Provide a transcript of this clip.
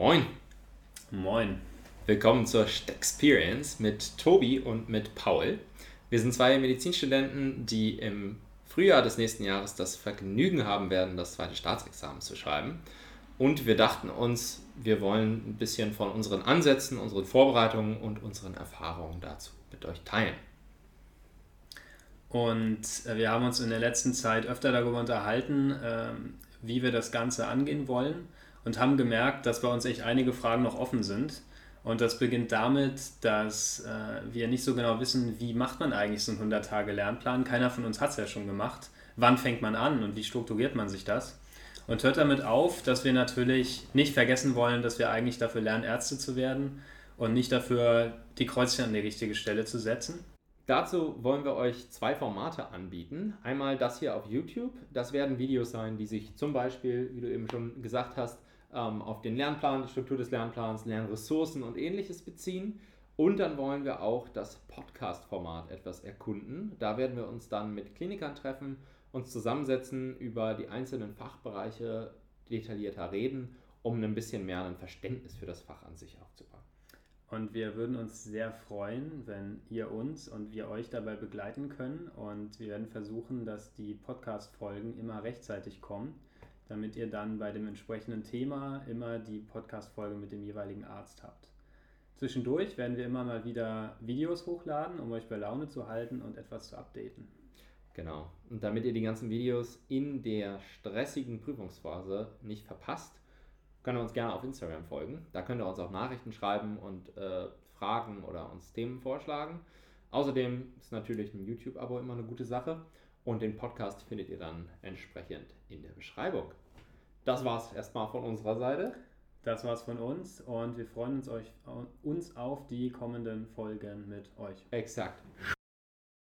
Moin. Moin. Willkommen zur Stexperience mit Tobi und mit Paul. Wir sind zwei Medizinstudenten, die im Frühjahr des nächsten Jahres das Vergnügen haben werden, das zweite Staatsexamen zu schreiben. Und wir dachten uns, wir wollen ein bisschen von unseren Ansätzen, unseren Vorbereitungen und unseren Erfahrungen dazu mit euch teilen. Und äh, wir haben uns in der letzten Zeit öfter darüber unterhalten, ähm, wie wir das Ganze angehen wollen und haben gemerkt, dass bei uns echt einige Fragen noch offen sind. Und das beginnt damit, dass äh, wir nicht so genau wissen, wie macht man eigentlich so einen 100-Tage-Lernplan. Keiner von uns hat es ja schon gemacht. Wann fängt man an und wie strukturiert man sich das? Und hört damit auf, dass wir natürlich nicht vergessen wollen, dass wir eigentlich dafür lernen, Ärzte zu werden und nicht dafür, die Kreuzchen an die richtige Stelle zu setzen. Dazu wollen wir euch zwei Formate anbieten. Einmal das hier auf YouTube. Das werden Videos sein, die sich zum Beispiel, wie du eben schon gesagt hast, ähm, auf den Lernplan, die Struktur des Lernplans, Lernressourcen und ähnliches beziehen. Und dann wollen wir auch das Podcast-Format etwas erkunden. Da werden wir uns dann mit Klinikern treffen, uns zusammensetzen, über die einzelnen Fachbereiche detaillierter reden, um ein bisschen mehr ein Verständnis für das Fach an sich aufzubauen. Und wir würden uns sehr freuen, wenn ihr uns und wir euch dabei begleiten können. Und wir werden versuchen, dass die Podcast-Folgen immer rechtzeitig kommen, damit ihr dann bei dem entsprechenden Thema immer die Podcast-Folge mit dem jeweiligen Arzt habt. Zwischendurch werden wir immer mal wieder Videos hochladen, um euch bei Laune zu halten und etwas zu updaten. Genau. Und damit ihr die ganzen Videos in der stressigen Prüfungsphase nicht verpasst, könnt ihr uns gerne auf Instagram folgen. Da könnt ihr uns auch Nachrichten schreiben und äh, Fragen oder uns Themen vorschlagen. Außerdem ist natürlich ein YouTube-Abo immer eine gute Sache. Und den Podcast findet ihr dann entsprechend in der Beschreibung. Das war's erstmal von unserer Seite. Das war's von uns und wir freuen uns, euch, uns auf die kommenden Folgen mit euch. Exakt.